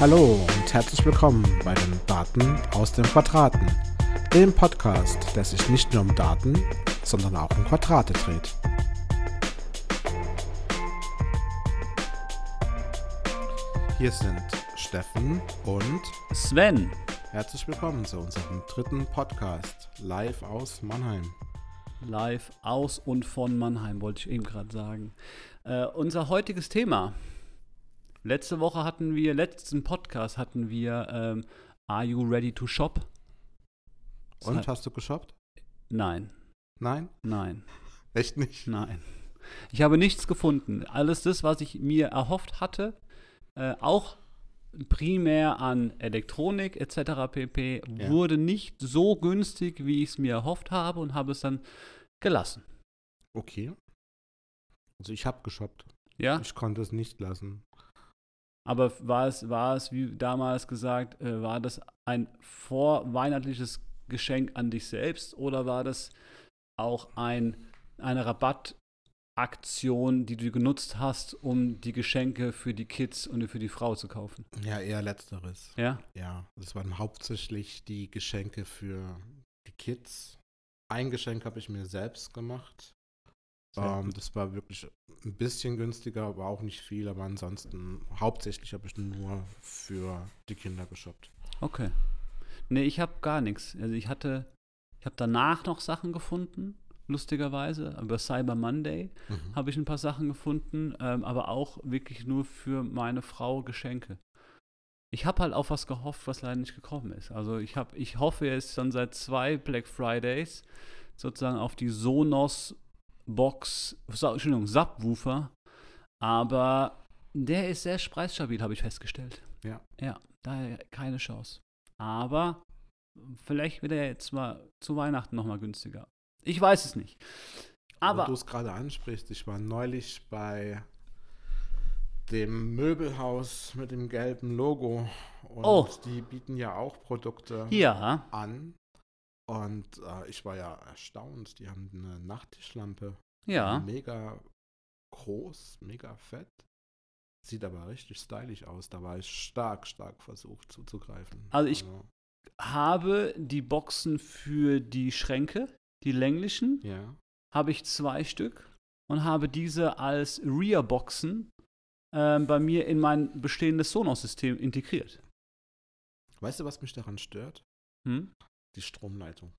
Hallo und herzlich willkommen bei den Daten aus den Quadraten, dem Podcast, der sich nicht nur um Daten, sondern auch um Quadrate dreht. Hier sind Steffen und Sven. Herzlich willkommen zu unserem dritten Podcast live aus Mannheim. Live aus und von Mannheim, wollte ich eben gerade sagen. Äh, unser heutiges Thema Letzte Woche hatten wir, letzten Podcast hatten wir ähm, Are You Ready to Shop? Das Und, hast du geshoppt? Nein. Nein? Nein. Echt nicht? Nein. Ich habe nichts gefunden. Alles das, was ich mir erhofft hatte, äh, auch primär an Elektronik etc. pp. Ja. wurde nicht so günstig, wie ich es mir erhofft habe und habe es dann gelassen. Okay. Also ich habe geshoppt. Ja? Ich konnte es nicht lassen. Aber war es, war es, wie damals gesagt, äh, war das ein vorweihnachtliches Geschenk an dich selbst oder war das auch ein, eine Rabattaktion, die du genutzt hast, um die Geschenke für die Kids und für die Frau zu kaufen? Ja, eher letzteres. Ja? Ja, das waren hauptsächlich die Geschenke für die Kids. Ein Geschenk habe ich mir selbst gemacht. Ähm, das war wirklich ein bisschen günstiger, aber auch nicht viel. Aber ansonsten, hauptsächlich habe ich nur für die Kinder geshoppt. Okay. Nee, ich habe gar nichts. Also ich hatte, ich habe danach noch Sachen gefunden, lustigerweise. Über Cyber Monday mhm. habe ich ein paar Sachen gefunden, ähm, aber auch wirklich nur für meine Frau Geschenke. Ich habe halt auf was gehofft, was leider nicht gekommen ist. Also ich habe, ich hoffe jetzt schon seit zwei Black Fridays sozusagen auf die Sonos Box, Entschuldigung, Subwoofer, aber der ist sehr preisstabil, habe ich festgestellt. Ja. Ja, daher keine Chance. Aber vielleicht wird er jetzt mal zu Weihnachten nochmal günstiger. Ich weiß es nicht. Aber. du es gerade ansprichst, ich war neulich bei dem Möbelhaus mit dem gelben Logo und oh. die bieten ja auch Produkte ja. an. Und äh, ich war ja erstaunt. Die haben eine Nachttischlampe. Ja. Mega groß, mega fett. Sieht aber richtig stylisch aus. Da war ich stark, stark versucht zuzugreifen. Also ich also. habe die Boxen für die Schränke, die länglichen. Ja. Habe ich zwei Stück und habe diese als Rear-Boxen äh, bei mir in mein bestehendes Sonos-System integriert. Weißt du, was mich daran stört? Hm? die Stromleitung.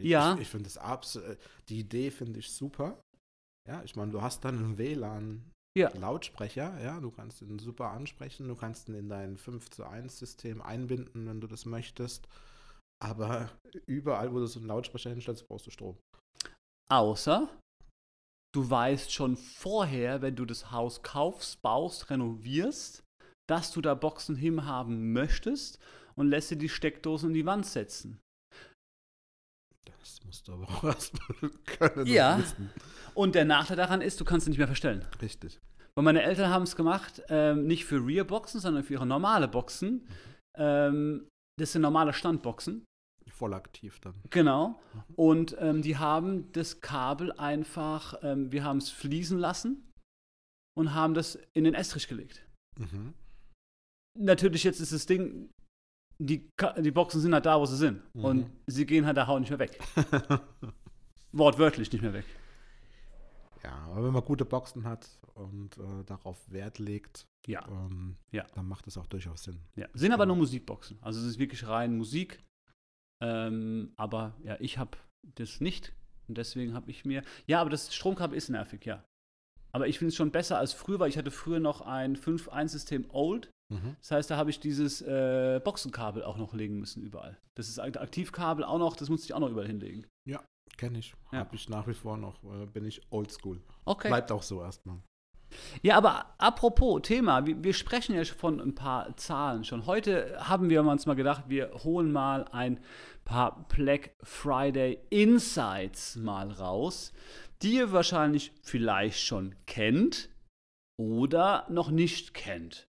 Ja. Ich, ich finde das absolut, äh, die Idee finde ich super. Ja, ich meine, du hast dann einen WLAN. Ja. Lautsprecher, ja, du kannst ihn super ansprechen, du kannst ihn in dein 5 zu 1 System einbinden, wenn du das möchtest. Aber überall, wo du so einen Lautsprecher hinstellst, brauchst du Strom. Außer du weißt schon vorher, wenn du das Haus kaufst, baust, renovierst, dass du da Boxen hinhaben möchtest und lässt dir die Steckdosen in die Wand setzen. Das musst du aber auch erstmal können. Ja. Und der Nachteil daran ist, du kannst sie nicht mehr verstellen. Richtig. Weil meine Eltern haben es gemacht, ähm, nicht für Rear-Boxen, sondern für ihre normale Boxen. Mhm. Ähm, das sind normale Standboxen. Voll aktiv dann. Genau. Mhm. Und ähm, die haben das Kabel einfach, ähm, wir haben es fließen lassen und haben das in den Estrich gelegt. Mhm. Natürlich jetzt ist das Ding, die, die Boxen sind halt da, wo sie sind. Mhm. Und sie gehen halt da auch nicht mehr weg. Wortwörtlich nicht mehr weg. Ja, aber wenn man gute Boxen hat und äh, darauf Wert legt, ja. Ähm, ja. dann macht es auch durchaus Sinn. Ja. Sind aber nur Musikboxen. Also es ist wirklich rein Musik. Ähm, aber ja, ich habe das nicht. Und deswegen habe ich mir. Ja, aber das Stromkabel ist nervig, ja. Aber ich finde es schon besser als früher, weil ich hatte früher noch ein 5.1-System Old. Mhm. Das heißt, da habe ich dieses äh, Boxenkabel auch noch legen müssen überall. Das ist Aktivkabel auch noch, das musste ich auch noch überall hinlegen. Ja, kenne ich. Ja. Habe ich nach wie vor noch, äh, bin ich oldschool. Okay. Bleibt auch so erstmal. Ja, aber apropos Thema, wir, wir, sprechen ja von ein paar Zahlen schon. Heute haben wir uns mal gedacht, wir holen mal ein paar Black Friday Insights mal raus, die ihr wahrscheinlich vielleicht schon kennt oder noch nicht kennt.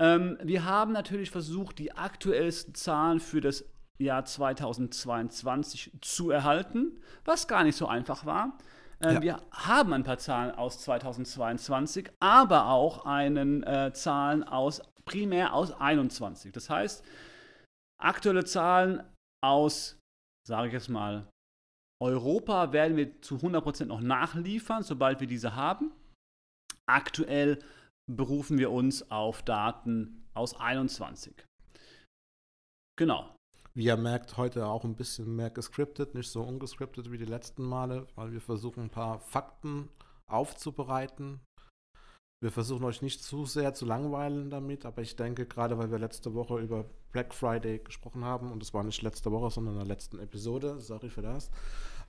Ähm, wir haben natürlich versucht, die aktuellsten Zahlen für das Jahr 2022 zu erhalten, was gar nicht so einfach war. Äh, ja. Wir haben ein paar Zahlen aus 2022, aber auch einen äh, Zahlen aus primär aus 21. Das heißt, aktuelle Zahlen aus, sage ich jetzt mal, Europa werden wir zu 100% noch nachliefern, sobald wir diese haben. Aktuell berufen wir uns auf Daten aus 21. Genau. Wie ihr merkt, heute auch ein bisschen mehr gescriptet, nicht so ungescriptet wie die letzten Male, weil wir versuchen, ein paar Fakten aufzubereiten. Wir versuchen euch nicht zu sehr zu langweilen damit, aber ich denke, gerade weil wir letzte Woche über Black Friday gesprochen haben, und es war nicht letzte Woche, sondern in der letzten Episode, sorry für das,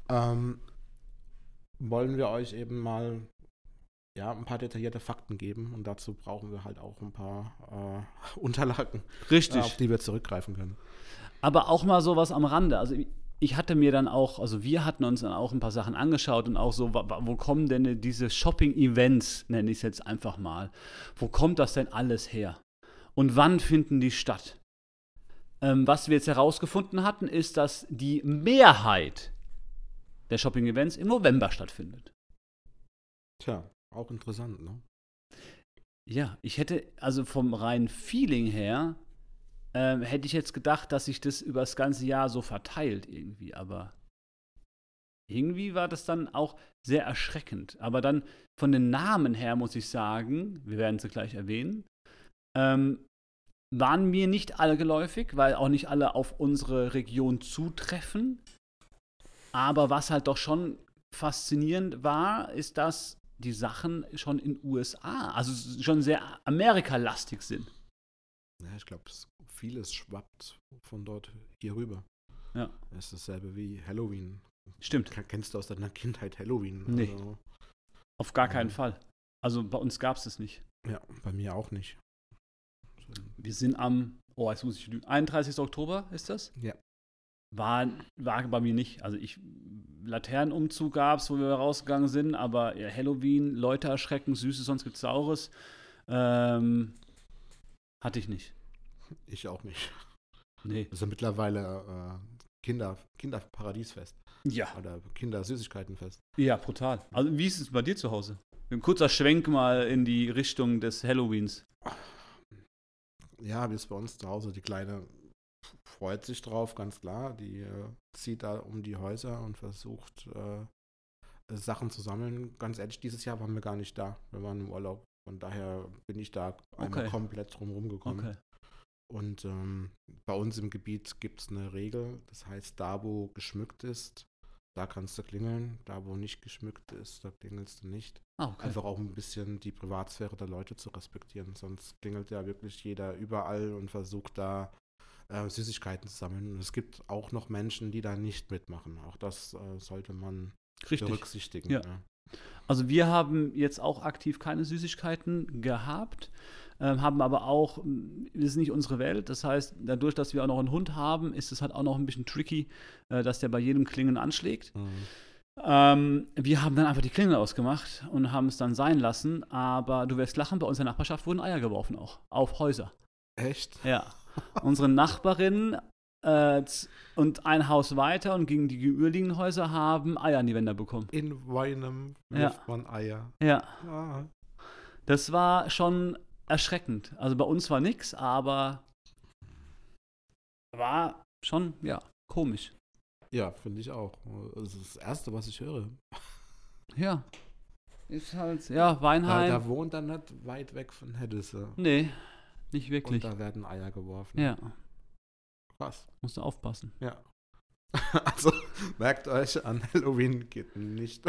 ähm, wollen wir euch eben mal ja, ein paar detaillierte Fakten geben und dazu brauchen wir halt auch ein paar äh, Unterlagen, Richtig. auf die wir zurückgreifen können. Aber auch mal sowas am Rande. Also ich hatte mir dann auch, also wir hatten uns dann auch ein paar Sachen angeschaut und auch so, wo kommen denn diese Shopping-Events, nenne ich es jetzt einfach mal, wo kommt das denn alles her? Und wann finden die statt? Ähm, was wir jetzt herausgefunden hatten, ist, dass die Mehrheit der Shopping-Events im November stattfindet. Tja, auch interessant, ne? Ja, ich hätte, also vom reinen Feeling her, ähm, hätte ich jetzt gedacht, dass sich das über das ganze Jahr so verteilt irgendwie, aber irgendwie war das dann auch sehr erschreckend. Aber dann von den Namen her muss ich sagen, wir werden sie gleich erwähnen, ähm, waren mir nicht alle geläufig, weil auch nicht alle auf unsere Region zutreffen. Aber was halt doch schon faszinierend war, ist, dass die Sachen schon in USA, also schon sehr Amerikalastig sind. Ja, ich glaube, vieles schwappt von dort hier rüber. Ja. Es ist dasselbe wie Halloween. Stimmt. Kennst du aus deiner Kindheit Halloween? Nee. Also, Auf gar keinen ja. Fall. Also bei uns gab es das nicht. Ja, bei mir auch nicht. Wir sind am, oh, jetzt muss ich lügen, 31. Oktober ist das? Ja. War, war bei mir nicht. Also ich, Laternenumzug gab es, wo wir rausgegangen sind, aber ja, Halloween, Leute erschrecken, Süßes, sonst gibt's Saures. Ähm, hatte ich nicht. Ich auch nicht. Nee. Das ist ja mittlerweile äh, Kinder, Kinderparadiesfest. Ja. Oder Kindersüßigkeitenfest. Ja, brutal. Also wie ist es bei dir zu Hause? Ein kurzer Schwenk mal in die Richtung des Halloweens. Ja, wie ist bei uns zu Hause. Die Kleine freut sich drauf, ganz klar. Die äh, zieht da um die Häuser und versucht äh, Sachen zu sammeln. Ganz ehrlich, dieses Jahr waren wir gar nicht da. Wir waren im Urlaub. Von daher bin ich da einmal Okay. komplett drum rumgekommen. Okay. Und ähm, bei uns im Gebiet gibt es eine Regel. Das heißt, da wo geschmückt ist, da kannst du klingeln. Da wo nicht geschmückt ist, da klingelst du nicht. Ah, okay. Einfach auch ein bisschen die Privatsphäre der Leute zu respektieren. Sonst klingelt ja wirklich jeder überall und versucht da äh, Süßigkeiten zu sammeln. Und es gibt auch noch Menschen, die da nicht mitmachen. Auch das äh, sollte man Richtig. berücksichtigen. Ja. Also wir haben jetzt auch aktiv keine Süßigkeiten gehabt, ähm, haben aber auch, das ist nicht unsere Welt, das heißt, dadurch, dass wir auch noch einen Hund haben, ist es halt auch noch ein bisschen tricky, äh, dass der bei jedem Klingeln anschlägt. Mhm. Ähm, wir haben dann einfach die Klingel ausgemacht und haben es dann sein lassen, aber du wirst lachen, bei uns in der Nachbarschaft wurden Eier geworfen auch, auf Häuser. Echt? Ja. Unsere Nachbarin äh, und ein Haus weiter und gegen die gegenüberliegenden Häuser haben Eier an die Wände bekommen. In Weinem Ja. wirft man Eier. Ja. Ah. Das war schon erschreckend. Also bei uns war nichts, aber war schon, ja, komisch. Ja, finde ich auch. Das ist das Erste, was ich höre. Ja. Ist halt, ja, Da, Weinheim. da wohnt er nicht weit weg von Heddese. nee, nicht Und wirklich. da werden Eier geworfen. Ja, Krass. musst du aufpassen. Ja. Also merkt euch, an Halloween geht nicht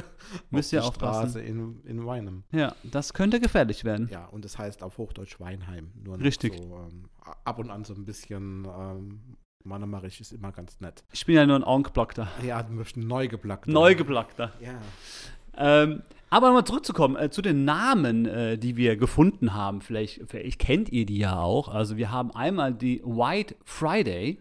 Müsst auf ihr die aufpassen. Straße in, in Weinem. Ja, das könnte gefährlich werden. Ja, und es heißt auf Hochdeutsch Weinheim. Nur Richtig. So, ähm, ab und an so ein bisschen ähm, Mannemarisch ist immer ganz nett. Ich bin ja nur ein Onkblockter. Ja, du möchtest neu geplackt. Neu geblockter. Ja. Ähm, aber nochmal zurückzukommen äh, zu den Namen, äh, die wir gefunden haben. Vielleicht, vielleicht kennt ihr die ja auch. Also wir haben einmal die White Friday.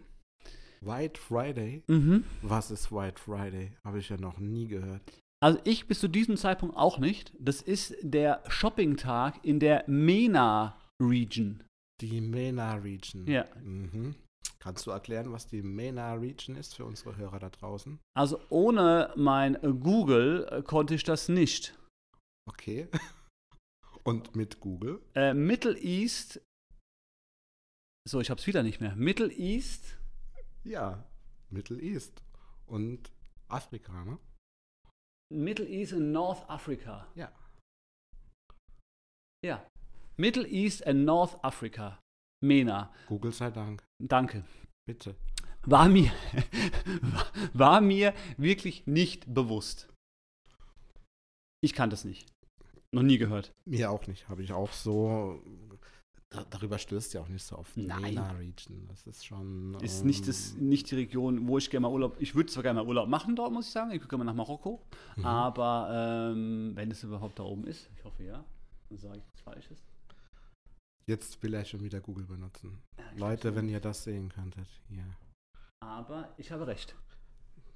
White Friday. Mhm. Was ist White Friday? Habe ich ja noch nie gehört. Also ich bis zu diesem Zeitpunkt auch nicht. Das ist der Shopping-Tag in der MENA-Region. Die MENA Region. Ja. Mhm. Kannst du erklären, was die MENA Region ist für unsere Hörer da draußen? Also ohne mein Google äh, konnte ich das nicht. Okay. Und mit Google? Äh, Middle East So, ich habe es wieder nicht mehr. Middle East? Ja, Middle East. Und Afrika, ne? Middle East and North Africa. Ja. Ja. Middle East and North Africa. MENA. Google sei Dank. Danke. Bitte. War mir, war mir wirklich nicht bewusst. Ich kannte es nicht. Noch nie gehört. Mir auch nicht. Habe ich auch so. Da, darüber stößt ja auch nicht so oft. Nein. MENA Region. Das ist schon. Ist ähm, nicht, das, nicht die Region, wo ich gerne mal Urlaub. Ich würde zwar gerne mal Urlaub machen dort, muss ich sagen. Ich würde gerne mal nach Marokko. Mhm. Aber ähm, wenn es überhaupt da oben ist, ich hoffe ja, dann sage ich nichts Falsches. Jetzt will er schon wieder Google benutzen. Ja, Leute, wenn ihr das sehen könntet. Hier. Aber ich habe recht.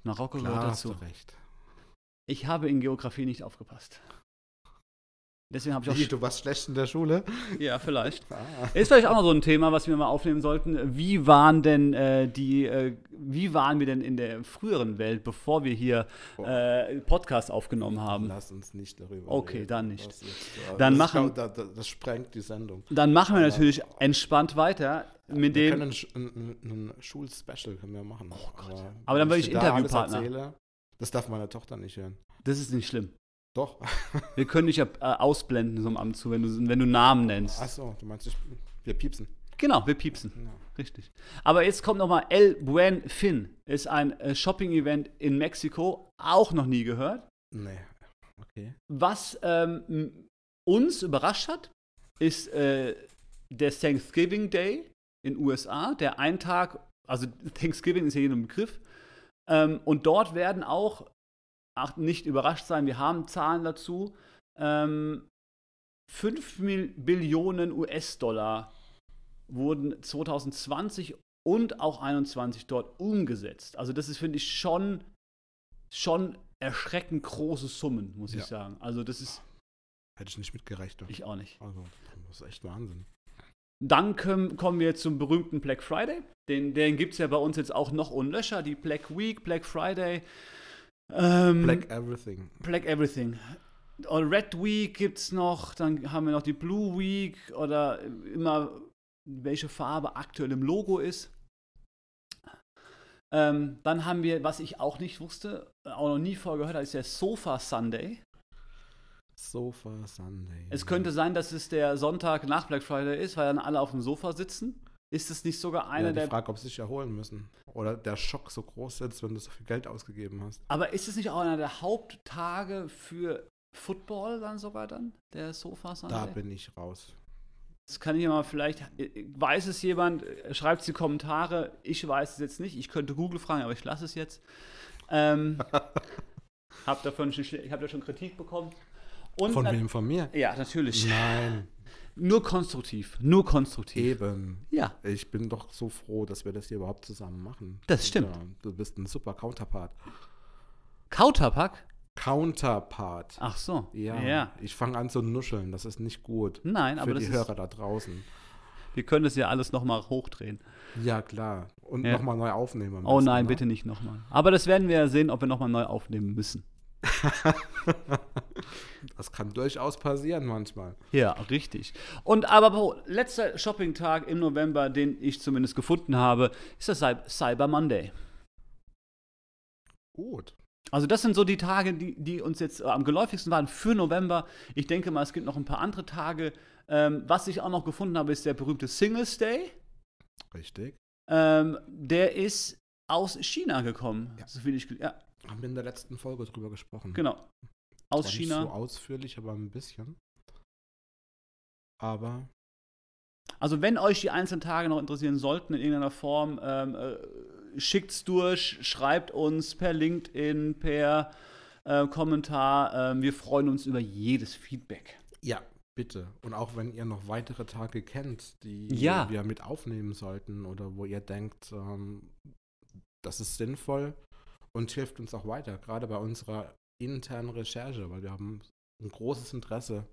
Marokko Klar gehört hast du dazu. recht. Ich habe in Geografie nicht aufgepasst. Deswegen habe ich auch. Wie, du warst schlecht in der Schule? Ja, vielleicht. Ah. Ist vielleicht auch noch so ein Thema, was wir mal aufnehmen sollten. Wie waren denn äh, die, äh, wie waren wir denn in der früheren Welt, bevor wir hier äh, Podcast aufgenommen haben? Lass uns nicht darüber Okay, reden. dann nicht. Das, ist, äh, Dann das machen- Ist, das, das, sprengt die Sendung. Dann machen wir Aber- natürlich entspannt weiter mit wir dem. können ein, ein, ein, Schulspecial können wir machen. Oh Gott. Aber dann wenn bin ich da Interviewpartner. erzähle, Das darf meine Tochter nicht hören. Das ist nicht schlimm. Doch. Wir können dich ja äh, ausblenden so am Abend zu, wenn du, wenn du Namen nennst. Achso, du meinst, ich, wir piepsen. Genau, wir piepsen. Ja. Richtig. Aber jetzt kommt nochmal El Buen Fin. Ist ein äh, Shopping-Event in Mexiko. Auch noch nie gehört. Nee. Okay. Was ähm, uns überrascht hat, ist äh, der Thanksgiving Day in USA, der ein Tag, also Thanksgiving ist ja jedem Begriff. Ähm, und dort werden auch, ach, nicht überrascht sein, wir haben Zahlen dazu, ähm, 5 Mil Billionen US-Dollar wurden 2020 und auch 2021 dort umgesetzt. Also das ist, finde ich, schon, schon erschreckend große Summen, muss ich Ja. sagen. Also das ist Hätte ich nicht mitgerechnet. ich auch nicht. Also, das ist echt Wahnsinn. Dann können, kommen wir zum berühmten Black Friday. Den, den gibt es ja bei uns jetzt auch noch unlöscher. Die Black Week, Black Friday. Ähm, Black Everything. Black Everything. Und Red Week gibt es noch, dann haben wir noch die Blue Week oder immer welche Farbe aktuell im Logo ist. Ähm, dann haben wir, was ich auch nicht wusste, auch noch nie vorher gehört habe, ist der Sofa Sunday. Sofa Sunday. Es könnte sein, dass es der Sonntag nach Black Friday ist, weil dann alle auf dem Sofa sitzen. Ist es nicht sogar einer ja, die der. Frage, ob sie sich erholen müssen. Oder der Schock so groß ist, wenn du so viel Geld ausgegeben hast. Aber ist es nicht auch einer der Haupttage für Football dann sogar dann? Der Sofa Sunday? Da bin ich raus. Das kann ich ja mal vielleicht, weiß es jemand, schreibt es in die Kommentare. Ich weiß es jetzt nicht. Ich könnte Google fragen, aber ich lasse es jetzt. Ähm, hab davon schon, ich habe da schon Kritik bekommen. Und Von wem? Von mir? Ja, natürlich. Nein, Nur konstruktiv. Nur konstruktiv. eben. Ja. Ich bin doch so froh, dass wir das hier überhaupt zusammen machen. Das stimmt. Ja, du bist ein super Counterpart. Kauterpack? Counterpart. Ach so. Ja, ja. ich fange an zu nuscheln, das ist nicht gut. Nein, Für aber das die Hörer da draußen. wir können das ja alles nochmal hochdrehen. Ja, klar. Und Ja. nochmal neu aufnehmen. Oh besten, nein, ne? bitte nicht nochmal. Aber das werden wir ja sehen, ob wir nochmal neu aufnehmen müssen. Das kann durchaus passieren manchmal. Ja, richtig. Und aber letzter Shopping-Tag im November, den ich zumindest gefunden habe, ist das Cy- Cyber Monday. Gut. Also das sind so die Tage, die, die uns jetzt am geläufigsten waren für November. Ich denke mal, es gibt noch ein paar andere Tage. Ähm, was ich auch noch gefunden habe, ist der berühmte Singles Day. Richtig. Ähm, der ist aus China gekommen. Ja. So viel ich, ja, Haben wir in der letzten Folge drüber gesprochen. genau. Aus China. Nicht so ausführlich, aber ein bisschen. Aber Also wenn euch die einzelnen Tage noch interessieren sollten in irgendeiner Form, ähm, äh, schickt's durch, schreibt uns per LinkedIn, per äh, Kommentar. Ähm, wir freuen uns über jedes Feedback. ja, bitte. Und auch wenn ihr noch weitere Tage kennt, die Ja. wir mit aufnehmen sollten oder wo ihr denkt, ähm, das ist sinnvoll und hilft uns auch weiter, gerade bei unserer internen Recherche, weil wir haben ein großes Interesse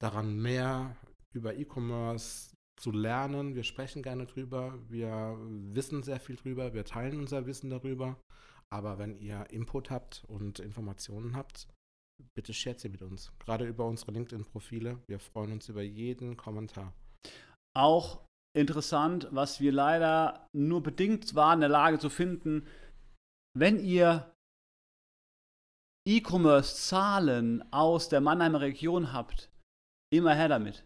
daran, mehr über E-Commerce zu lernen. Wir sprechen gerne drüber, wir wissen sehr viel drüber, wir teilen unser Wissen darüber. Aber wenn ihr Input habt und Informationen habt, bitte shared sie mit uns. Gerade über unsere LinkedIn-Profile. Wir freuen uns über jeden Kommentar. Auch interessant, was wir leider nur bedingt waren in der Lage zu finden. Wenn ihr E-Commerce-Zahlen aus der Mannheimer Region habt, immer her damit.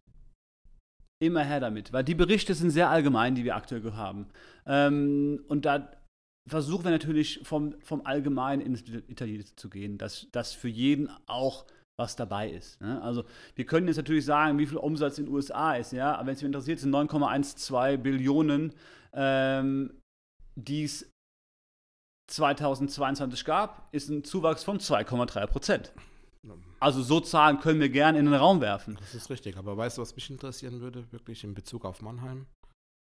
Immer her damit, weil die Berichte sind sehr allgemein, die wir aktuell haben. Ähm, und da versuchen wir natürlich vom, vom Allgemeinen ins Detaillierte zu gehen, dass das für jeden auch was dabei ist. Ne? Also wir können jetzt natürlich sagen, wie viel Umsatz in den USA ist, ja, aber wenn es mich interessiert, sind 9,12 Billionen, ähm, die es 2022 gab, ist ein Zuwachs von 2,3 Prozent. Also so Zahlen können wir gerne in den Raum werfen. Das ist richtig, aber weißt du, was mich interessieren würde, wirklich in Bezug auf Mannheim?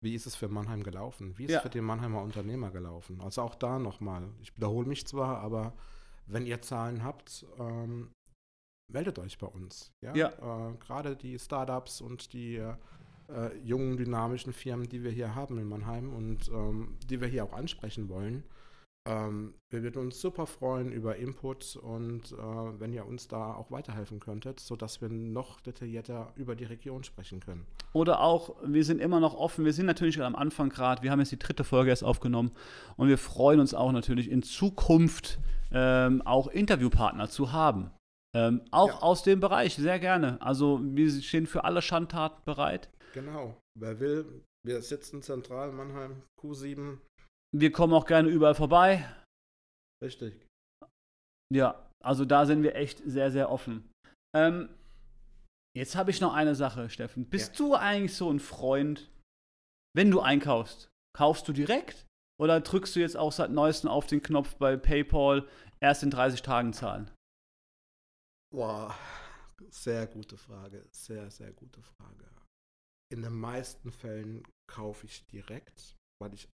Wie ist es für Mannheim gelaufen? Wie ist ja. es für den Mannheimer Unternehmer gelaufen? Also auch da nochmal, ich wiederhole mich zwar, aber wenn ihr Zahlen habt, ähm, meldet euch bei uns. Ja. ja. Äh, Gerade die Startups und die äh, jungen, dynamischen Firmen, die wir hier haben in Mannheim und ähm, die wir hier auch ansprechen wollen, ähm, wir würden uns super freuen über Input und äh, wenn ihr uns da auch weiterhelfen könntet, sodass wir noch detaillierter über die Region sprechen können. Oder auch, wir sind immer noch offen, wir sind natürlich am Anfang gerade, wir haben jetzt die dritte Folge erst aufgenommen und wir freuen uns auch natürlich in Zukunft ähm, auch Interviewpartner zu haben. Ähm, auch ja. aus dem Bereich, sehr gerne. Also wir stehen für alle Schandtaten bereit. Genau, wer will, wir sitzen zentral in Mannheim, Q7, wir kommen auch gerne überall vorbei. Richtig. Ja, also da sind wir echt sehr, sehr offen. Ähm, jetzt habe ich noch eine Sache, Steffen. Bist ja. du eigentlich so ein Freund, wenn du einkaufst? Kaufst du direkt oder drückst du jetzt auch seit neuestem auf den Knopf bei PayPal erst in 30 Tagen zahlen? Boah, sehr gute Frage. Sehr, sehr gute Frage. In den meisten Fällen kaufe ich direkt, weil ich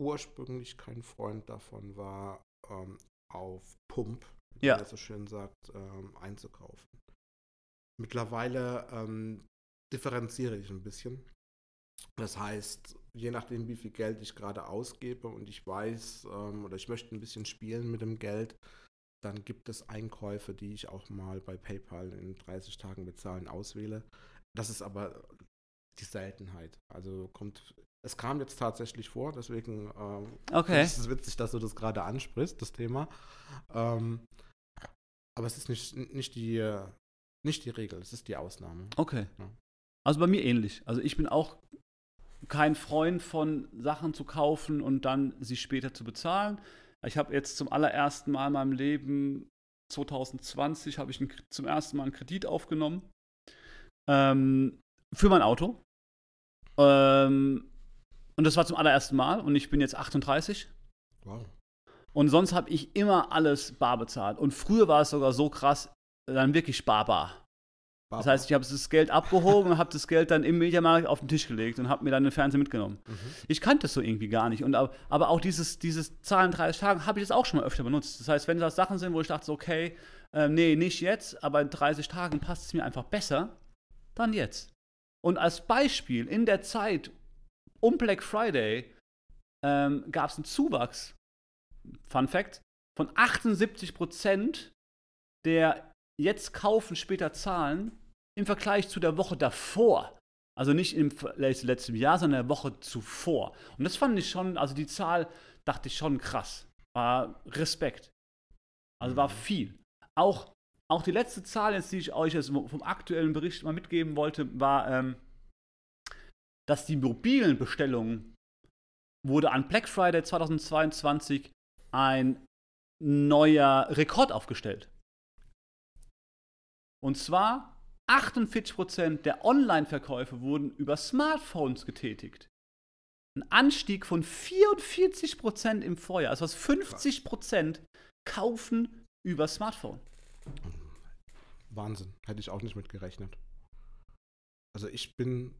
ursprünglich kein Freund davon war, ähm, auf Pump, wie ja. man so schön sagt, ähm, einzukaufen. Mittlerweile ähm, differenziere ich ein bisschen. Das heißt, je nachdem, wie viel Geld ich gerade ausgebe und ich weiß ähm, oder ich möchte ein bisschen spielen mit dem Geld, dann gibt es Einkäufe, die ich auch mal bei PayPal in 30 Tagen bezahlen auswähle. Das ist aber die Seltenheit. Also kommt es kam jetzt tatsächlich vor, deswegen ähm, okay. ist es witzig, dass du das gerade ansprichst, das Thema. Ähm, aber es ist nicht, nicht, die, nicht die Regel, es ist die Ausnahme. Okay. Ja. Also bei mir ähnlich. Also ich bin auch kein Freund von Sachen zu kaufen und dann sie später zu bezahlen. Ich habe jetzt zum allerersten Mal in meinem Leben 2020 habe ich zum ersten Mal einen Kredit aufgenommen ähm, für mein Auto. Ähm, und das war zum allerersten Mal und ich bin jetzt 38. Wow. Und sonst habe ich immer alles bar bezahlt. Und früher war es sogar so krass, dann wirklich barbar. Bar. Das heißt, ich habe das Geld abgehoben und habe das Geld dann im Mediamarkt auf den Tisch gelegt und habe mir dann den Fernseher mitgenommen. Mhm. Ich kannte das so irgendwie gar nicht. Und, aber auch dieses, dieses Zahlen 30 Tage habe ich jetzt auch schon mal öfter benutzt. Das heißt, wenn das Sachen sind, wo ich dachte, okay, äh, nee, nicht jetzt, aber in 30 Tagen passt es mir einfach besser, dann jetzt. Und als Beispiel, in der Zeit, um Black Friday ähm, gab es einen Zuwachs, Fun Fact, von 78 Prozent der jetzt kaufen, später zahlen im Vergleich zu der Woche davor. Also nicht im letzten Jahr, sondern der Woche zuvor. Und das fand ich schon, also die Zahl dachte ich schon krass. War Respekt. Also war mhm. viel. Auch, auch die letzte Zahl, jetzt, die ich euch jetzt vom aktuellen Bericht mal mitgeben wollte, war ähm, dass die mobilen Bestellungen wurde an Black Friday 2022 ein neuer Rekord aufgestellt. Und zwar 48% der Online-Verkäufe wurden über Smartphones getätigt. Ein Anstieg von 44% im Vorjahr. Also 50% kaufen über Smartphone. Wahnsinn. Hätte ich auch nicht mit gerechnet. Also ich bin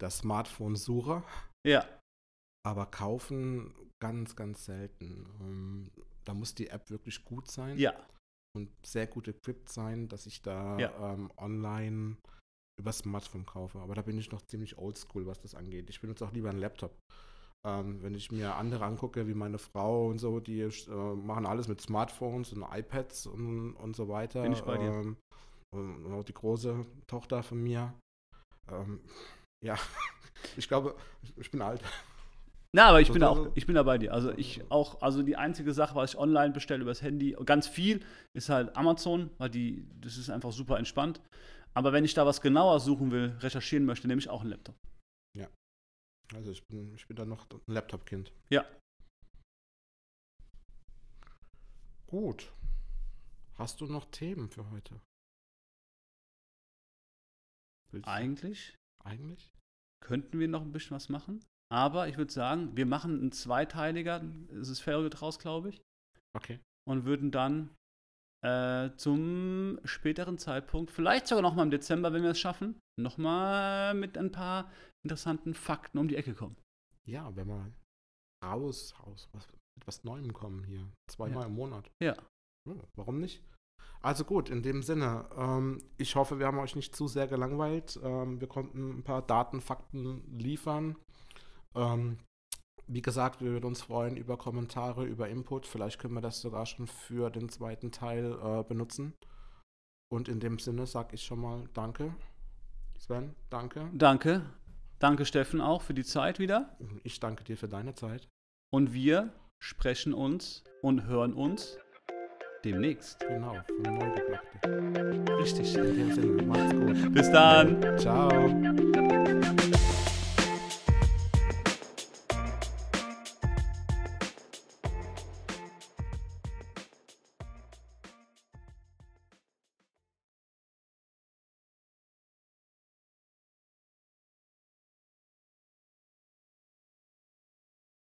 das Smartphone-Sucher. Ja. Aber kaufen ganz, ganz selten. Ähm, da muss die App wirklich gut sein. Ja. Und sehr gut equipped sein, dass ich da ja. ähm, online über Smartphone kaufe. Aber da bin ich noch ziemlich oldschool, was das angeht. Ich benutze auch lieber einen Laptop. Ähm, wenn ich mir andere angucke, wie meine Frau und so, die äh, machen alles mit Smartphones und iPads und, und so weiter. Bin ich bei dir. Ähm, und auch die große Tochter von mir, ähm, Ja, ich glaube, ich bin alt. Na, aber ich bin auch, ich bin da bei dir. Also ich auch, also die einzige Sache, was ich online bestelle übers Handy, ganz viel, ist halt Amazon, weil die, das ist einfach super entspannt. Aber wenn ich da was genauer suchen will, recherchieren möchte, nehme ich auch einen Laptop. Ja. Also ich bin, ich bin da noch ein Laptop-Kind. Ja. Gut. Hast du noch Themen für heute? Willst eigentlich. Eigentlich? Könnten wir noch ein bisschen was machen? Aber ich würde sagen, wir machen einen zweiteiliger, es ist Fairget raus, glaube ich. Okay. Und würden dann äh, zum späteren Zeitpunkt, vielleicht sogar noch mal im Dezember, wenn wir es schaffen, noch mal mit ein paar interessanten Fakten um die Ecke kommen. Ja, wenn wir raus, raus, was, mit was Neuem kommen hier. Zweimal ja. im Monat. Ja. ja. Warum nicht? Also gut, in dem Sinne, ähm, ich hoffe, wir haben euch nicht zu sehr gelangweilt. Ähm, wir konnten ein paar Daten, Fakten liefern. Ähm, wie gesagt, wir würden uns freuen über Kommentare, über Input. Vielleicht können wir das sogar schon für den zweiten Teil äh, benutzen. Und in dem Sinne sage ich schon mal Danke. Sven, danke. Danke. Danke, Steffen, auch für die Zeit wieder. Ich danke dir für deine Zeit. Und wir sprechen uns und hören uns demnächst. Genau, von Neugepluggte. Richtig. In dem Sinne, macht's gut. Bis dann. Ciao.